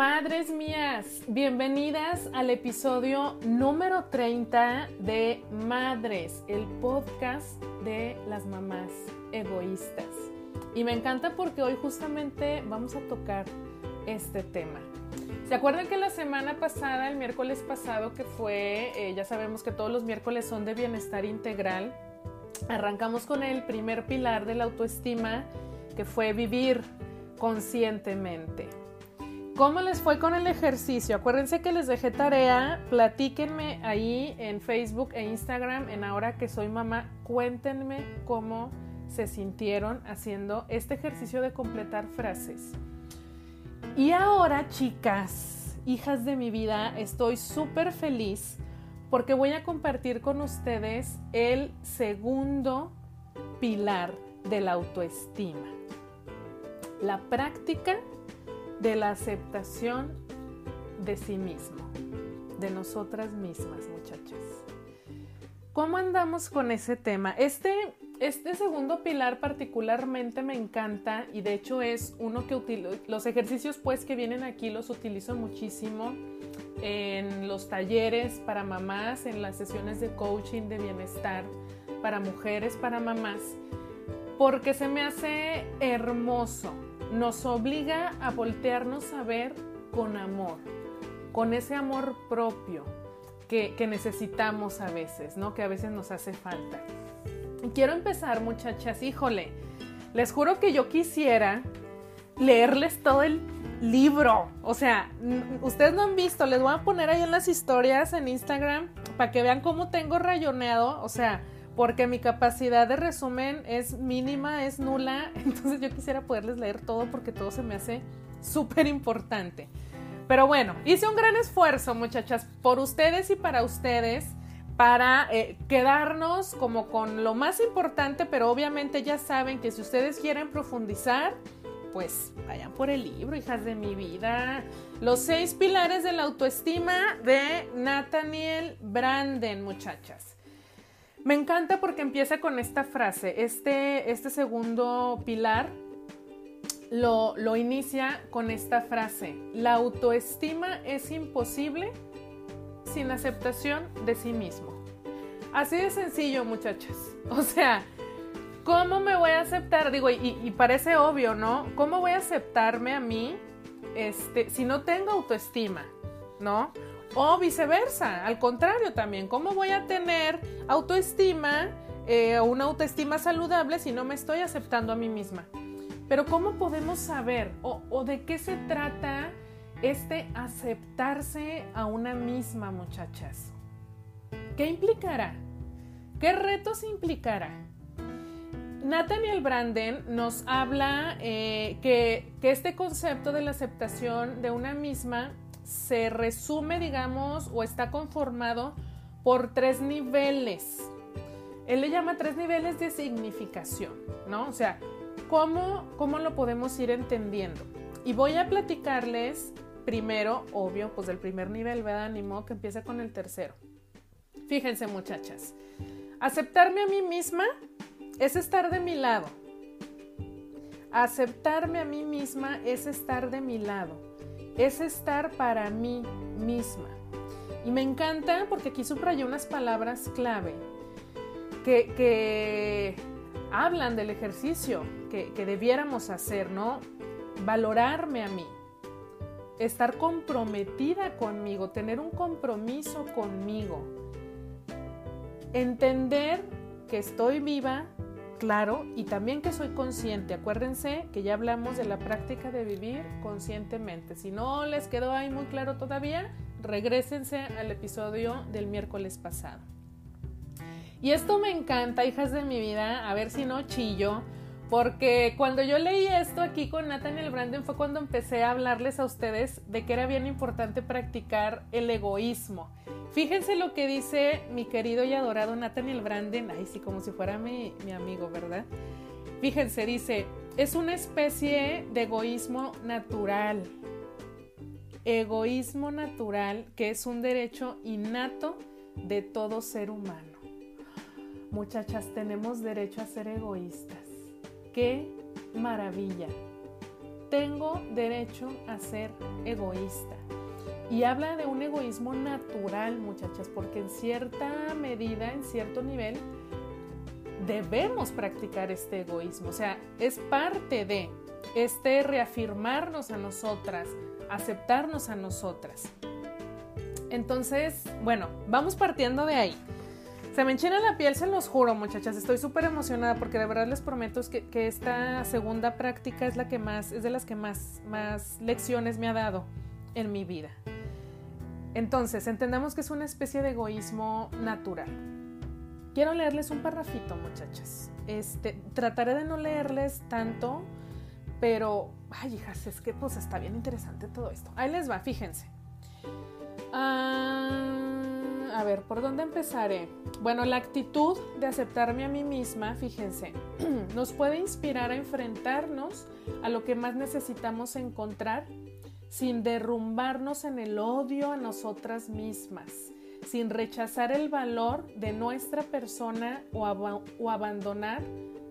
Madres mías, bienvenidas al episodio número 30 de Madres, el podcast de las mamás egoístas. Y me encanta porque hoy justamente vamos a tocar este tema. ¿Se acuerdan que la semana pasada, el miércoles pasado, que fue, eh, ya sabemos que todos los miércoles son de bienestar integral, arrancamos con el primer pilar de la autoestima, que fue vivir conscientemente. ¿Cómo les fue con el ejercicio? Acuérdense que les dejé tarea, platíquenme ahí en Facebook e Instagram, en ahora que soy mamá, cuéntenme cómo se sintieron haciendo este ejercicio de completar frases. Y ahora, chicas, hijas de mi vida, estoy súper feliz porque voy a compartir con ustedes el segundo pilar de la autoestima. La práctica de la aceptación de sí mismo, de nosotras mismas, muchachas. ¿Cómo andamos con ese tema? Este, este segundo pilar particularmente me encanta y de hecho es uno que utilizo, los ejercicios pues que vienen aquí los utilizo muchísimo en los talleres para mamás, en las sesiones de coaching de bienestar para mujeres, para mamás, porque se me hace hermoso nos obliga a voltearnos a ver con amor, con ese amor propio que, necesitamos a veces, ¿no? Que a veces nos hace falta. quiero empezar, muchachas, híjole, les juro que yo quisiera leerles todo el libro. O sea, ustedes no han visto, les voy a poner ahí en las historias en Instagram para que vean cómo tengo rayoneado. O sea, porque mi capacidad de resumen es mínima, es nula, entonces yo quisiera poderles leer todo porque todo se me hace súper importante. Pero bueno, hice un gran esfuerzo, muchachas, por ustedes y para ustedes, para eh, quedarnos como con lo más importante, pero obviamente ya saben que si ustedes quieren profundizar, pues vayan por el libro, hijas de mi vida. Los seis pilares de la autoestima de Nathaniel Branden, muchachas. Me encanta porque empieza con esta frase. Este, este segundo pilar lo, lo inicia con esta frase. La autoestima es imposible sin aceptación de sí mismo. Así de sencillo, muchachas. O sea, ¿cómo me voy a aceptar? Digo, y, parece obvio, ¿no? ¿Cómo voy a aceptarme a mí este, si no tengo autoestima? ¿No? O viceversa, al contrario también, ¿cómo voy a tener autoestima eh, una autoestima saludable si no me estoy aceptando a mí misma? Pero ¿cómo podemos saber o, o de qué se trata este aceptarse a una misma, muchachas? ¿Qué implicará? ¿Qué retos implicará? Nathaniel Branden nos habla eh, que, que, este concepto de la aceptación de una misma se resume, digamos, o está conformado por tres niveles. Él le llama tres niveles de significación, ¿no? O sea, ¿cómo, cómo lo podemos ir entendiendo? Y voy a platicarles primero, obvio, pues del primer nivel, ¿verdad? Ánimo, que empieza con el tercero. Fíjense, muchachas, aceptarme a mí misma es estar de mi lado. Aceptarme a mí misma es estar de mi lado es estar para mí misma. Y me encanta porque aquí subrayé unas palabras clave que, hablan del ejercicio que, que debiéramos hacer, ¿no? Valorarme a mí, estar comprometida conmigo, tener un compromiso conmigo, entender que estoy viva, claro y también que soy consciente. Acuérdense que ya hablamos de la práctica de vivir conscientemente. Si no les quedó ahí muy claro todavía, regresense al episodio del miércoles pasado. Y esto me encanta, hijas de mi vida, a ver si no chillo, porque cuando yo leí esto aquí con Nathaniel Branden fue cuando empecé a hablarles a ustedes de que era bien importante practicar el egoísmo. Fíjense lo que dice mi querido y adorado Nathaniel Branden, ay sí, como si fuera mi, mi amigo, ¿verdad? Fíjense, dice, es una especie de egoísmo natural. Egoísmo natural que es un derecho innato de todo ser humano. Muchachas, tenemos derecho a ser egoístas. ¡Qué maravilla! tengo derecho a ser egoísta. Y habla de un egoísmo natural, muchachas, porque en cierta medida, en cierto nivel, debemos practicar este egoísmo. O sea, es parte de este reafirmarnos a nosotras, aceptarnos a nosotras. Entonces, bueno, vamos partiendo de ahí. Se me enchina la piel, se los juro, muchachas. Estoy súper emocionada porque de verdad les prometo que, que, esta segunda práctica es la que más, es de las que más, más lecciones me ha dado en mi vida. Entonces, entendamos que es una especie de egoísmo natural. Quiero leerles un parrafito, muchachas. Este, trataré de no leerles tanto, pero, ay, hijas, es que pues está bien interesante todo esto. Ahí les va, fíjense. Ah, a ver, ¿por dónde empezaré? Bueno, la actitud de aceptarme a mí misma, fíjense, nos puede inspirar a enfrentarnos a lo que más necesitamos encontrar sin derrumbarnos en el odio a nosotras mismas, sin rechazar el valor de nuestra persona o, o abandonar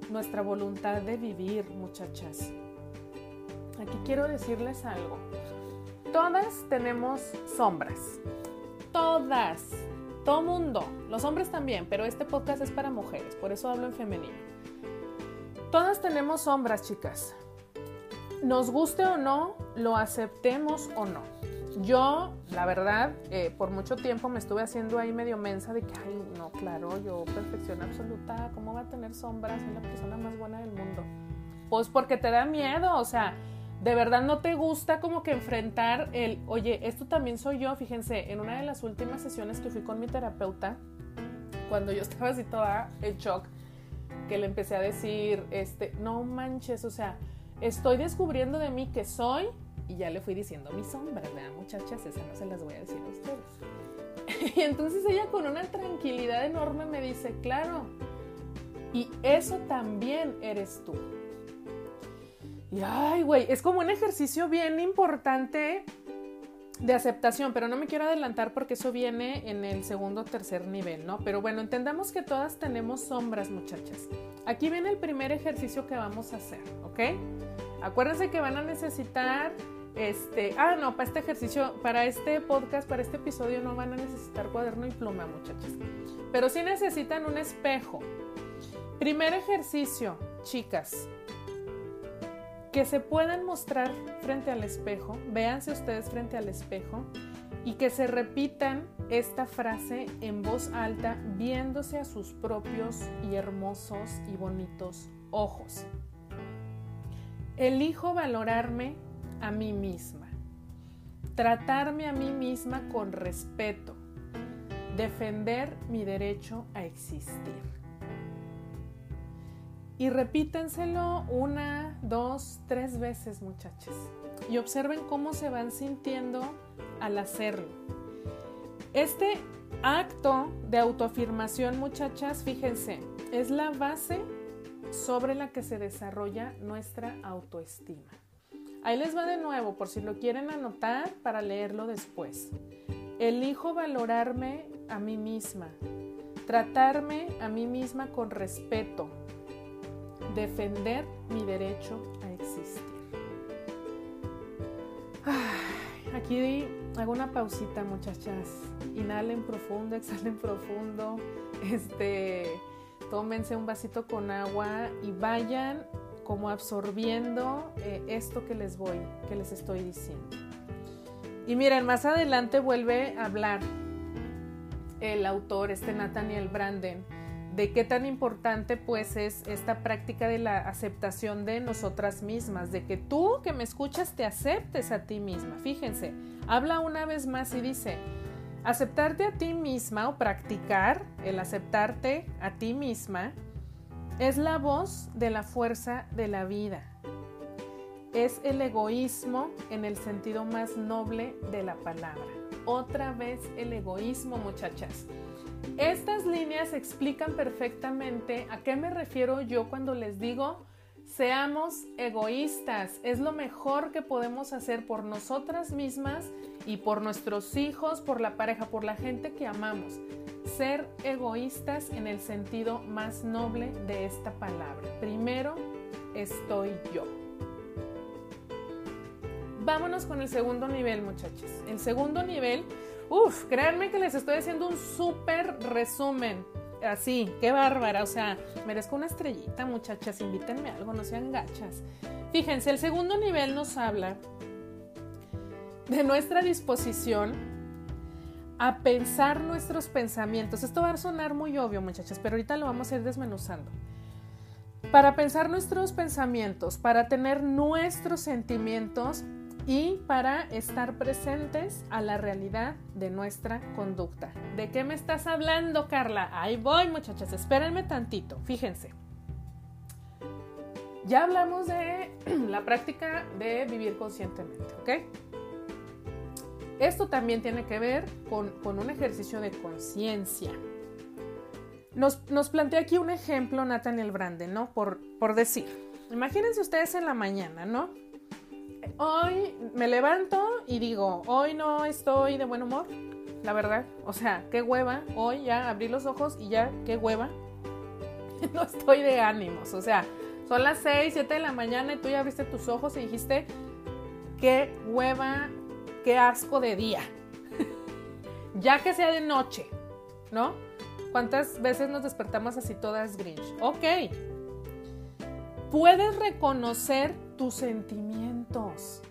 nuestra voluntad de vivir, muchachas. Aquí quiero decirles algo. Todas tenemos sombras. Todas. Todo mundo. Los hombres también, pero este podcast es para mujeres, por eso hablo en femenino. Todas tenemos sombras, chicas nos guste o no, lo aceptemos o no. Yo, la verdad, eh, por mucho tiempo me estuve haciendo ahí medio mensa de que, ay, no, claro, yo perfección absoluta, ¿cómo va a tener sombras? Soy la persona más buena del mundo. Pues porque te da miedo, o sea, de verdad no te gusta como que enfrentar el, oye, esto también soy yo. Fíjense, en una de las últimas sesiones que fui con mi terapeuta, cuando yo estaba así toda en shock, que le empecé a decir, este, no manches, o sea, Estoy descubriendo de mí que soy y ya le fui diciendo mis sombras, ¿verdad, muchachas? Esas no se las voy a decir a ustedes. Y entonces ella con una tranquilidad enorme me dice, claro, y eso también eres tú. Y ay, güey, es como un ejercicio bien importante de aceptación, pero no me quiero adelantar porque eso viene en el segundo o tercer nivel, ¿no? Pero bueno, entendamos que todas tenemos sombras, muchachas. Aquí viene el primer ejercicio que vamos a hacer, ¿ok? Acuérdense que van a necesitar, este, ah, no, para este ejercicio, para este podcast, para este episodio no van a necesitar cuaderno y pluma, muchachas. Pero sí necesitan un espejo. Primer ejercicio, chicas, que se puedan mostrar frente al espejo, véanse ustedes frente al espejo y que se repitan esta frase en voz alta viéndose a sus propios y hermosos y bonitos ojos. Elijo valorarme a mí misma, tratarme a mí misma con respeto, defender mi derecho a existir. Y repítenselo una, dos, tres veces, muchachas. Y observen cómo se van sintiendo al hacerlo. Este acto de autoafirmación, muchachas, fíjense, es la base sobre la que se desarrolla nuestra autoestima. Ahí les va de nuevo, por si lo quieren anotar para leerlo después. Elijo valorarme a mí misma, tratarme a mí misma con respeto, defender mi derecho a existir. aquí hago una pausita, muchachas. Inhalen profundo, exhalen profundo. Este, tómense un vasito con agua y vayan como absorbiendo eh, esto que les voy, que les estoy diciendo. Y miren, más adelante vuelve a hablar el autor, este Nathaniel Branden de qué tan importante pues es esta práctica de la aceptación de nosotras mismas, de que tú que me escuchas te aceptes a ti misma. Fíjense, habla una vez más y dice, aceptarte a ti misma o practicar el aceptarte a ti misma es la voz de la fuerza de la vida. Es el egoísmo en el sentido más noble de la palabra. Otra vez el egoísmo, muchachas. Estas líneas explican perfectamente a qué me refiero yo cuando les digo seamos egoístas. Es lo mejor que podemos hacer por nosotras mismas y por nuestros hijos, por la pareja, por la gente que amamos. Ser egoístas en el sentido más noble de esta palabra. Primero estoy yo. vámonos con el segundo nivel, muchachos. El segundo nivel, uff, créanme que les estoy haciendo un súper resumen. Así, qué bárbara. O sea, merezco una estrellita, muchachas. Invítenme algo, no sean gachas. Fíjense, el segundo nivel nos habla de nuestra disposición a pensar nuestros pensamientos. Esto va a sonar muy obvio, muchachas, pero ahorita lo vamos a ir desmenuzando. Para pensar nuestros pensamientos, para tener nuestros sentimientos y para estar presentes a la realidad de nuestra conducta. ¿De qué me estás hablando, Carla? Ahí voy, muchachas, espérenme tantito, fíjense. Ya hablamos de la práctica de vivir conscientemente, ¿ok? Esto también tiene que ver con, un ejercicio de conciencia. Nos, nos, plantea aquí un ejemplo Nathaniel Brande, ¿no? Por, por decir, imagínense ustedes en la mañana, ¿no? Hoy me levanto y digo, hoy no estoy de buen humor, la verdad. O sea, qué hueva, hoy ya abrí los ojos y ya, qué hueva. no estoy de ánimos, o sea, son las 6, 7 de la mañana y tú ya abriste tus ojos y dijiste, qué hueva, qué asco de día. ya que sea de noche, ¿no? ¿Cuántas veces nos despertamos así todas grinch? Ok. Puedes reconocer tus sentimientos,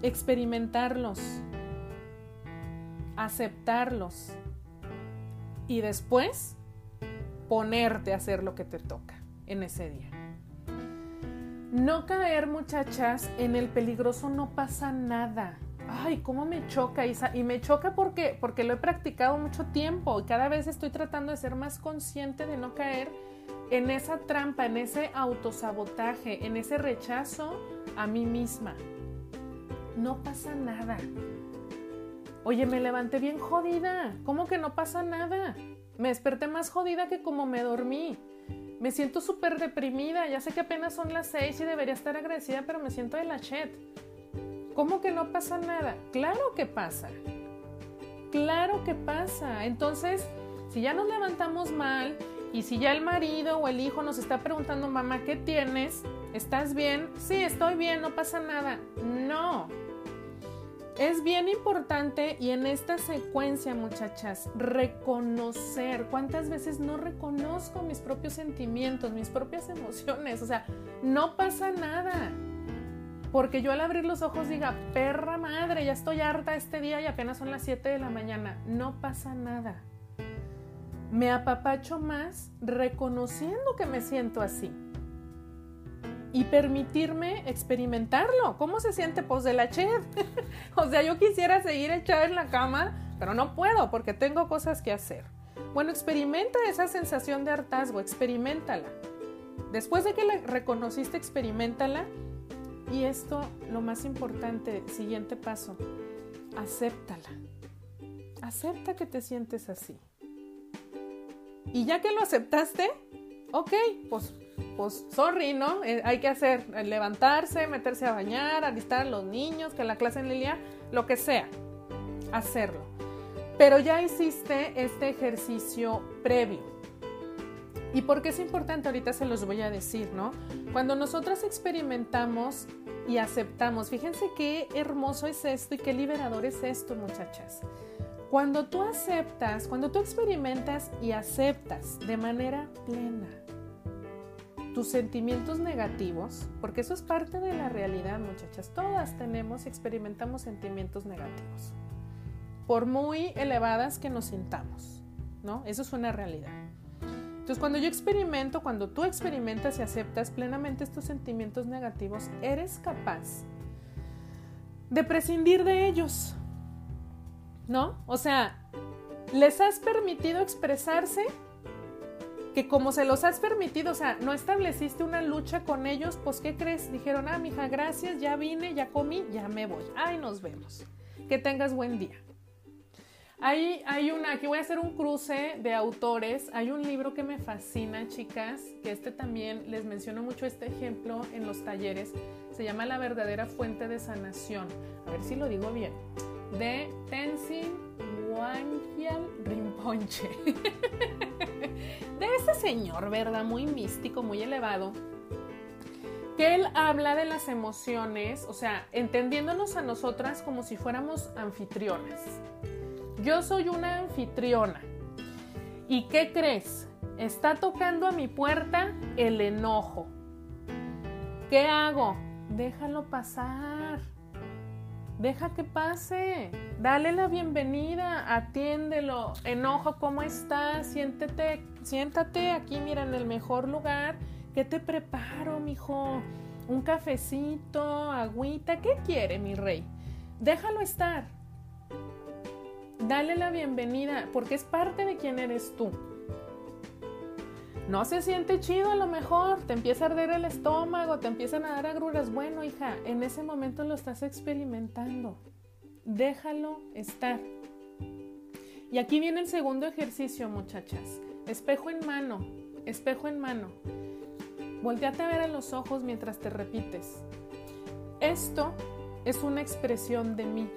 experimentarlos, aceptarlos y después ponerte a hacer lo que te toca en ese día. No caer, muchachas, en el peligroso no pasa nada. Ay, cómo me choca, Isa. Y me choca porque, porque lo he practicado mucho tiempo y cada vez estoy tratando de ser más consciente de no caer en esa trampa, en ese autosabotaje, en ese rechazo a mí misma. No pasa nada. Oye, me levanté bien jodida. ¿Cómo que no pasa nada? Me desperté más jodida que como me dormí. Me siento súper deprimida, ya sé que apenas son las seis y debería estar agradecida, pero me siento de la chet. ¿Cómo que no pasa nada? Claro que pasa. Claro que pasa. Entonces, si ya nos levantamos mal y si ya el marido o el hijo nos está preguntando, mamá, ¿qué tienes? ¿Estás bien? Sí, estoy bien, no pasa nada. No, es bien importante y en esta secuencia, muchachas, reconocer cuántas veces no reconozco mis propios sentimientos, mis propias emociones. O sea, no pasa nada. Porque yo al abrir los ojos diga, perra madre, ya estoy harta este día y apenas son las 7 de la mañana. No pasa nada. Me apapacho más reconociendo que me siento así y permitirme experimentarlo. ¿Cómo se siente? Pues de la ched. o sea, yo quisiera seguir echada en la cama, pero no puedo porque tengo cosas que hacer. Bueno, experimenta esa sensación de hartazgo, experimentala. Después de que la reconociste, experimentala. Y esto, lo más importante, siguiente paso, acéptala. Acepta que te sientes así. Y ya que lo aceptaste, ok, pues pues sorry, ¿no? Eh, hay que hacer, eh, levantarse, meterse a bañar, alistar a los niños, que la clase en línea, lo que sea, hacerlo. Pero ya hiciste este ejercicio previo. ¿Y por qué es importante? Ahorita se los voy a decir, ¿no? Cuando nosotros experimentamos y aceptamos, fíjense qué hermoso es esto y qué liberador es esto, muchachas. Cuando tú aceptas, cuando tú experimentas y aceptas de manera plena, tus sentimientos negativos, porque eso es parte de la realidad, muchachas. Todas tenemos y experimentamos sentimientos negativos, por muy elevadas que nos sintamos, ¿no? Eso es una realidad. Entonces, cuando yo experimento, cuando tú experimentas y aceptas plenamente estos sentimientos negativos, eres capaz de prescindir de ellos, ¿no? O sea, les has permitido expresarse que como se los has permitido, o sea, no estableciste una lucha con ellos, pues ¿qué crees? Dijeron, ah, mija, gracias, ya vine, ya comí, ya me voy. Ay, nos vemos. Que tengas buen día. Hay, hay una, aquí voy a hacer un cruce de autores. Hay un libro que me fascina, chicas, que este también les menciono mucho este ejemplo en los talleres. Se llama La verdadera fuente de sanación. A ver si lo digo bien. De Tenzin Wangyal Rinpoche. de ese señor, ¿verdad? Muy místico, muy elevado, que él habla de las emociones, o sea, entendiéndonos a nosotras como si fuéramos anfitrionas. Yo soy una anfitriona. ¿Y qué crees? Está tocando a mi puerta el enojo. ¿Qué hago? Déjalo pasar. Deja que pase. Dale la bienvenida. Atiéndelo. Enojo, ¿cómo estás? Siéntete, siéntate aquí, mira, en el mejor lugar. ¿Qué te preparo, mijo? Un cafecito, agüita. ¿Qué quiere, mi rey? Déjalo estar. Dale la bienvenida, porque es parte de quien eres tú. No se siente chido a lo mejor, te empieza a arder el estómago, te empiezan a dar agruras. Bueno, hija, en ese momento lo estás experimentando. Déjalo estar. Y aquí viene el segundo ejercicio, muchachas. Espejo en mano, espejo en mano. Volteate a ver a los ojos mientras te repites. Esto es una expresión de mí.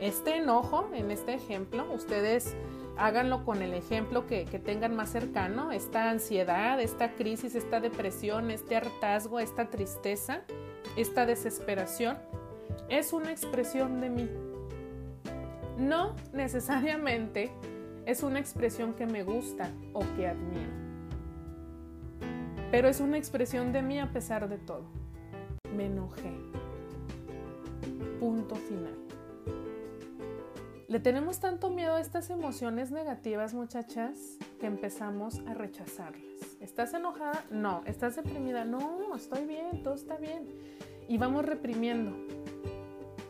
Este enojo, en este ejemplo, ustedes háganlo con el ejemplo que, tengan más cercano, esta ansiedad, esta crisis, esta depresión, este hartazgo, esta tristeza, esta desesperación, es una expresión de mí. No necesariamente es una expresión que me gusta o que admiro, pero es una expresión de mí a pesar de todo. Me enojé. Punto final. Le tenemos tanto miedo a estas emociones negativas, muchachas, que empezamos a rechazarlas. ¿Estás enojada? No. ¿Estás deprimida? No, estoy bien, todo está bien. Y vamos reprimiendo.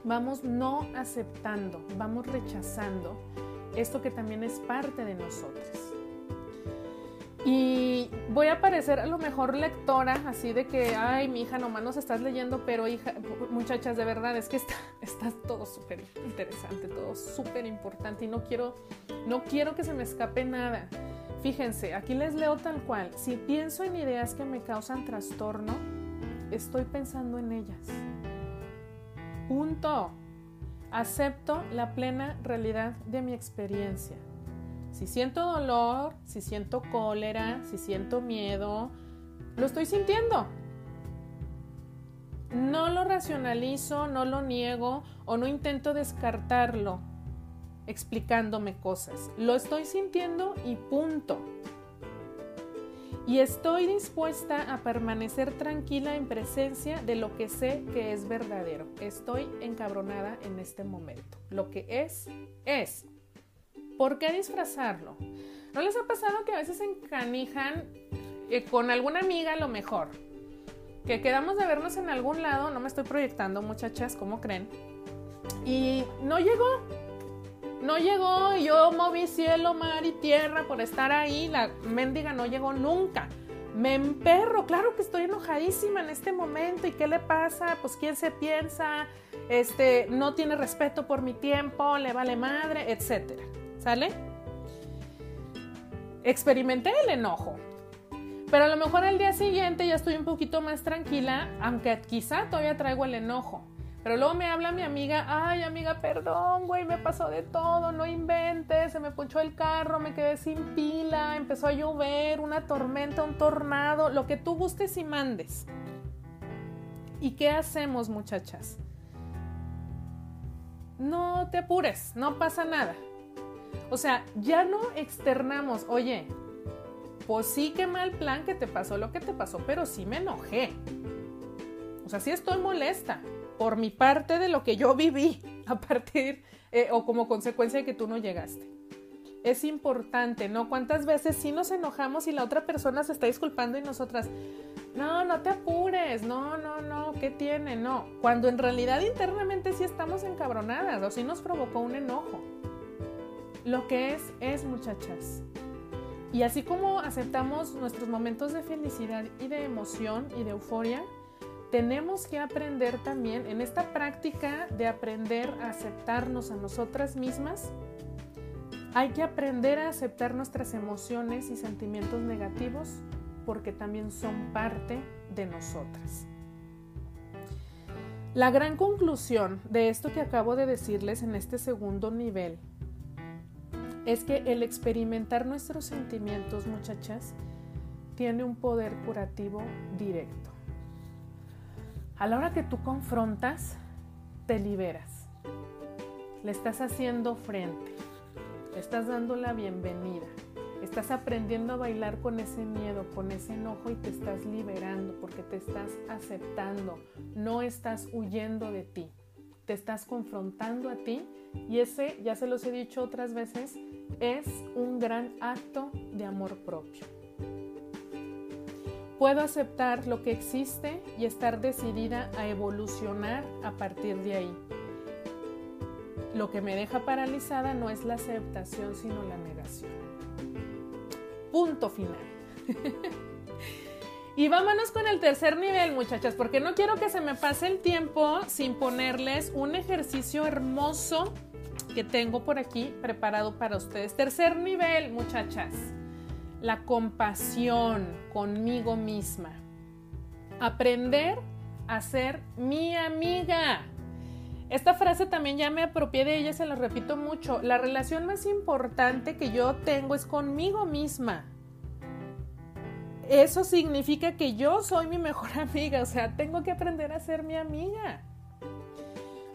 Vamos no aceptando, vamos rechazando esto que también es parte de nosotros. Y voy a parecer a lo mejor lectora, así de que, ay, mi hija, nomás nos estás leyendo, pero hija, muchachas, de verdad, es que está, está todo súper interesante, todo súper importante y no quiero, no quiero que se me escape nada. Fíjense, aquí les leo tal cual. Si pienso en ideas que me causan trastorno, estoy pensando en ellas. Punto. Acepto la plena realidad de mi experiencia. Si siento dolor, si siento cólera, si siento miedo, lo estoy sintiendo. No lo racionalizo, no lo niego o no intento descartarlo explicándome cosas. Lo estoy sintiendo y punto. Y estoy dispuesta a permanecer tranquila en presencia de lo que sé que es verdadero. Estoy encabronada en este momento. Lo que es, es. ¿Por qué disfrazarlo? ¿No les ha pasado que a veces encanijan eh, con alguna amiga lo mejor? Que quedamos de vernos en algún lado, no me estoy proyectando muchachas, ¿cómo creen? Y no llegó, no llegó, yo moví cielo, mar y tierra por estar ahí, la mendiga no llegó nunca. Me emperro, claro que estoy enojadísima en este momento. ¿Y qué le pasa? Pues quién se piensa, este, no tiene respeto por mi tiempo, le vale madre, etcétera. ¿Sale? Experimenté el enojo. Pero a lo mejor al día siguiente ya estoy un poquito más tranquila, aunque quizá todavía traigo el enojo. Pero luego me habla mi amiga, ay amiga, perdón, güey, me pasó de todo, no inventes, se me punchó el carro, me quedé sin pila, empezó a llover, una tormenta, un tornado, lo que tú gustes y mandes. ¿Y qué hacemos muchachas? No te apures, no pasa nada. O sea, ya no externamos, oye, pues sí, qué mal plan que te pasó lo que te pasó, pero sí me enojé. O sea, sí estoy molesta por mi parte de lo que yo viví a partir eh, o como consecuencia de que tú no llegaste. Es importante, ¿no? ¿Cuántas veces sí nos enojamos y la otra persona se está disculpando y nosotras, no, no te apures, no, no, no, ¿qué tiene? No, cuando en realidad internamente sí estamos encabronadas o sí nos provocó un enojo. Lo que es, es muchachas. Y así como aceptamos nuestros momentos de felicidad y de emoción y de euforia, tenemos que aprender también en esta práctica de aprender a aceptarnos a nosotras mismas. Hay que aprender a aceptar nuestras emociones y sentimientos negativos porque también son parte de nosotras. La gran conclusión de esto que acabo de decirles en este segundo nivel es que el experimentar nuestros sentimientos, muchachas, tiene un poder curativo directo. A la hora que tú confrontas, te liberas. Le estás haciendo frente. Le estás dando la bienvenida. Estás aprendiendo a bailar con ese miedo, con ese enojo y te estás liberando porque te estás aceptando. No estás huyendo de ti. Te estás confrontando a ti y ese, ya se los he dicho otras veces, es un gran acto de amor propio. Puedo aceptar lo que existe y estar decidida a evolucionar a partir de ahí. Lo que me deja paralizada no es la aceptación, sino la negación. Punto final. y vámonos con el tercer nivel, muchachas, porque no quiero que se me pase el tiempo sin ponerles un ejercicio hermoso que tengo por aquí preparado para ustedes. Tercer nivel, muchachas la compasión conmigo misma. Aprender a ser mi amiga. Esta frase también ya me apropié de ella, se la repito mucho. La relación más importante que yo tengo es conmigo misma. Eso significa que yo soy mi mejor amiga, o sea, tengo que aprender a ser mi amiga.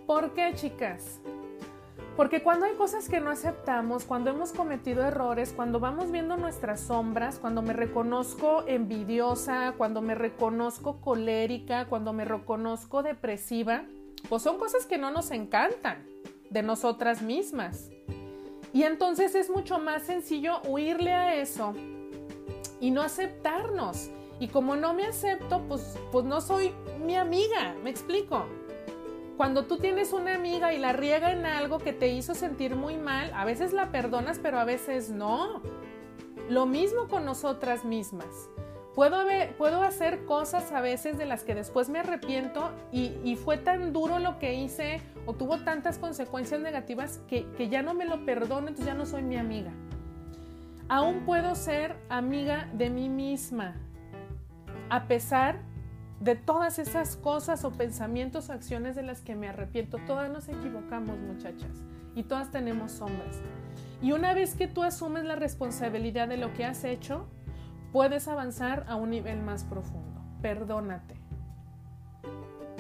¿Por qué, chicas? Porque cuando hay cosas que no aceptamos, cuando hemos cometido errores, cuando vamos viendo nuestras sombras, cuando me reconozco envidiosa, cuando me reconozco colérica, cuando me reconozco depresiva, pues son cosas que no nos encantan de nosotras mismas. Y entonces es mucho más sencillo huirle a eso y no aceptarnos. Y como no me acepto, pues, pues no soy mi amiga, me explico. Cuando tú tienes una amiga y la riega en algo que te hizo sentir muy mal, a veces la perdonas, pero a veces no. Lo mismo con nosotras mismas. Puedo, puedo hacer cosas a veces de las que después me arrepiento y, fue tan duro lo que hice o tuvo tantas consecuencias negativas que, que ya no me lo perdono, entonces ya no soy mi amiga. Aún puedo ser amiga de mí misma, a pesar de todas esas cosas o pensamientos o acciones de las que me arrepiento. Todas nos equivocamos, muchachas, y todas tenemos sombras. Y una vez que tú asumes la responsabilidad de lo que has hecho, puedes avanzar a un nivel más profundo. Perdónate.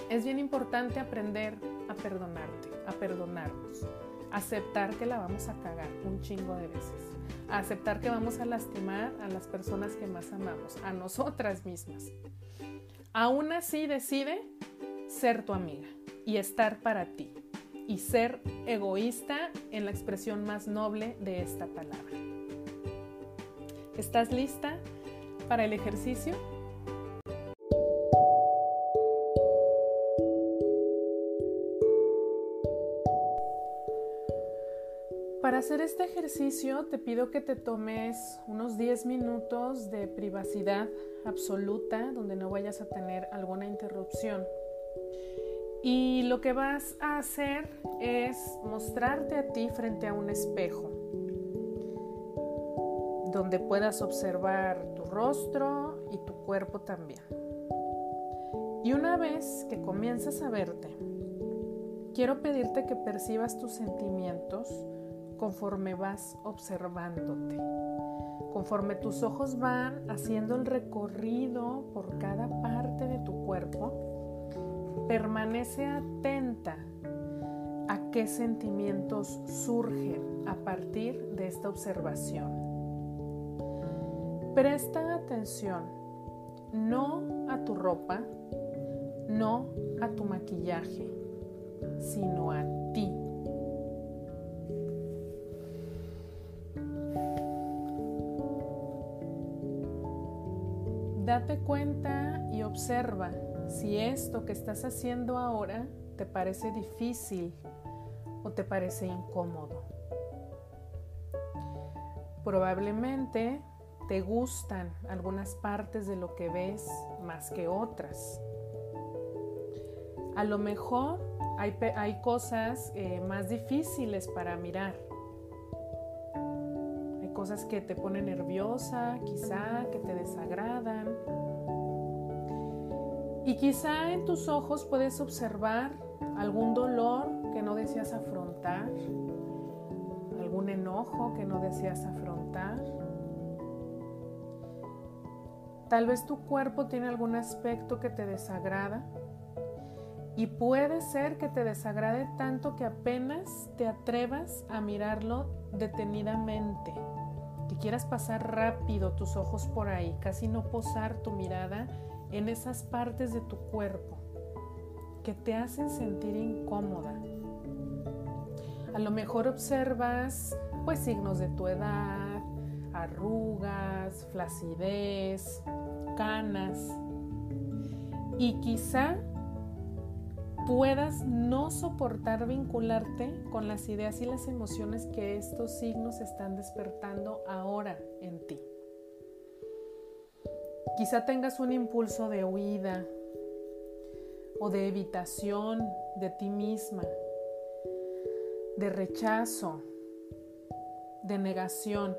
Es bien importante aprender a perdonarte, a perdonarnos, aceptar que la vamos a cagar un chingo de veces, aceptar que vamos a lastimar a las personas que más amamos, a nosotras mismas. Aún así decide ser tu amiga y estar para ti y ser egoísta en la expresión más noble de esta palabra. ¿Estás lista para el ejercicio? Hacer este ejercicio te pido que te tomes unos 10 minutos de privacidad absoluta donde no vayas a tener alguna interrupción. Y lo que vas a hacer es mostrarte a ti frente a un espejo, donde puedas observar tu rostro y tu cuerpo también. Y una vez que comienzas a verte, quiero pedirte que percibas tus sentimientos conforme vas observándote. Conforme tus ojos van haciendo el recorrido por cada parte de tu cuerpo, permanece atenta a qué sentimientos surgen a partir de esta observación. Presta atención no a tu ropa, no a tu maquillaje, sino a ti. Date cuenta y observa si esto que estás haciendo ahora te parece difícil o te parece incómodo. Probablemente te gustan algunas partes de lo que ves más que otras. A lo mejor hay, cosas eh, más difíciles para mirar cosas que te ponen nerviosa, quizá que te desagradan. Y quizá en tus ojos puedes observar algún dolor que no deseas afrontar, algún enojo que no deseas afrontar. Tal vez tu cuerpo tiene algún aspecto que te desagrada Y puede ser que te desagrade tanto que apenas te atrevas a mirarlo detenidamente, que quieras pasar rápido tus ojos por ahí, casi no posar tu mirada en esas partes de tu cuerpo que te hacen sentir incómoda. A lo mejor observas pues signos de tu edad, arrugas, flacidez, canas y quizá puedas no soportar vincularte con las ideas y las emociones que estos signos están despertando ahora en ti. Quizá tengas un impulso de huida o de evitación de ti misma, de rechazo, de negación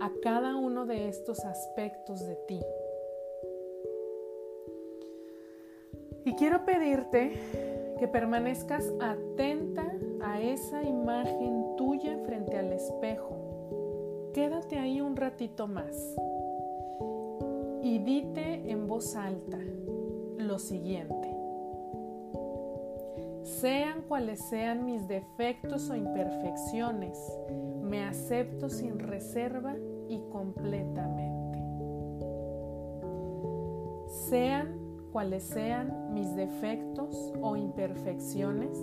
a cada uno de estos aspectos de ti. Y quiero pedirte que permanezcas atenta a esa imagen tuya frente al espejo. Quédate ahí un ratito más y dite en voz alta lo siguiente. Sean cuales sean mis defectos o imperfecciones, me acepto sin reserva y completamente. Sean cuales sean mis defectos o imperfecciones,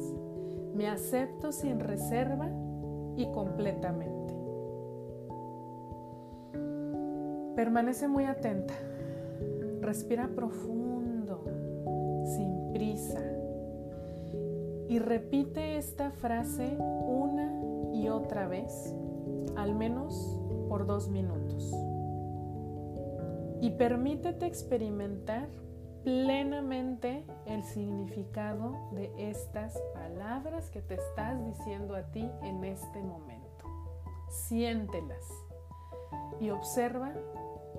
me acepto sin reserva y completamente. Permanece muy atenta. Respira profundo, sin prisa. Y repite esta frase una y otra vez, al menos por dos minutos. Y permítete experimentar plenamente el significado de estas palabras que te estás diciendo a ti en este momento. Siéntelas y observa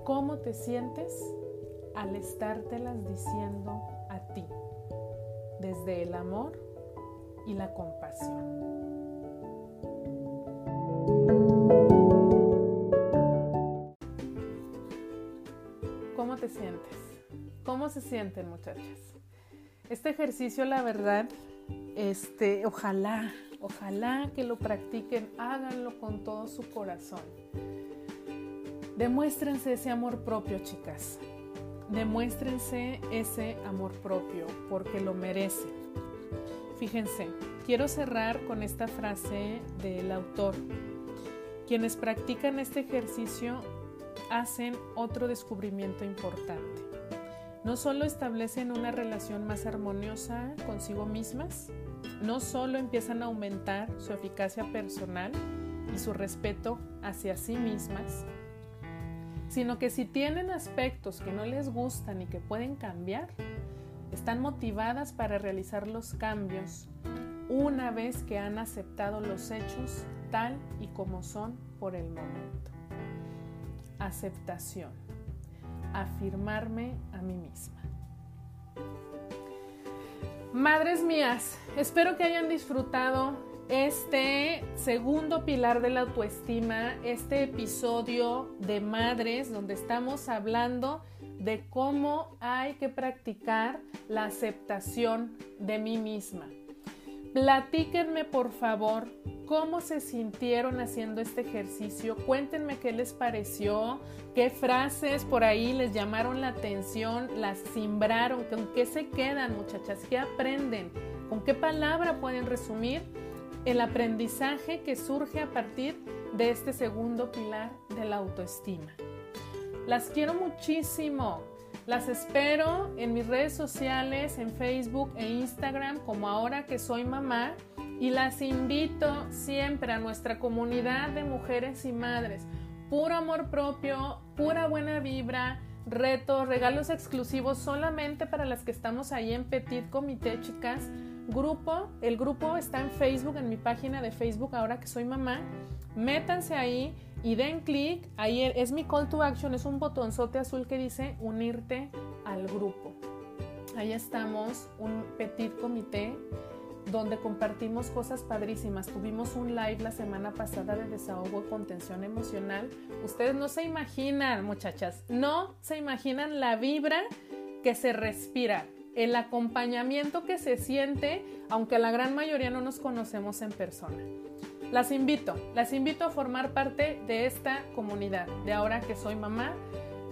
cómo te sientes al estártelas diciendo a ti, desde el amor y la compasión. ¿Cómo te sientes? ¿Cómo se sienten muchachas? Este ejercicio, la verdad, este, ojalá, ojalá que lo practiquen, háganlo con todo su corazón. Demuéstrense ese amor propio, chicas. Demuéstrense ese amor propio porque lo merecen. Fíjense, quiero cerrar con esta frase del autor. Quienes practican este ejercicio hacen otro descubrimiento importante. No solo establecen una relación más armoniosa consigo mismas, no solo empiezan a aumentar su eficacia personal y su respeto hacia sí mismas, sino que si tienen aspectos que no les gustan y que pueden cambiar, están motivadas para realizar los cambios una vez que han aceptado los hechos tal y como son por el momento. Aceptación. Afirmarme a mí misma. Madres mías, espero que hayan disfrutado este segundo pilar de la autoestima, este episodio de madres donde estamos hablando de cómo hay que practicar la aceptación de mí misma. Platíquenme por favor cómo se sintieron haciendo este ejercicio, cuéntenme qué les pareció, qué frases por ahí les llamaron la atención, las simbraron, con qué se quedan muchachas, qué aprenden, con qué palabra pueden resumir el aprendizaje que surge a partir de este segundo pilar de la autoestima. Las quiero muchísimo. Las espero en mis redes sociales, en Facebook e Instagram, como ahora que soy mamá. Y las invito siempre a nuestra comunidad de mujeres y madres. Puro amor propio, pura buena vibra, retos, regalos exclusivos solamente para las que estamos ahí en Petit Comité, chicas grupo, el grupo está en Facebook, en mi página de Facebook, ahora que soy mamá. Métanse ahí y den clic. Ahí es mi call to action, es un botonzote azul que dice unirte al grupo. Ahí estamos, un petit comité donde compartimos cosas padrísimas. Tuvimos un live la semana pasada de desahogo y contención emocional. Ustedes no se imaginan, muchachas, no se imaginan la vibra que se respira el acompañamiento que se siente, aunque la gran mayoría no nos conocemos en persona. Las invito, las invito a formar parte de esta comunidad, de ahora que soy mamá.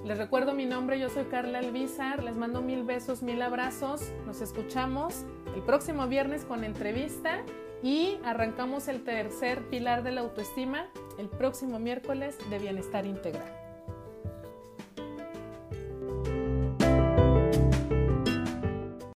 Les recuerdo mi nombre, yo soy Carla Alvizar, les mando mil besos, mil abrazos, nos escuchamos el próximo viernes con entrevista y arrancamos el tercer pilar de la autoestima el próximo miércoles de bienestar integral.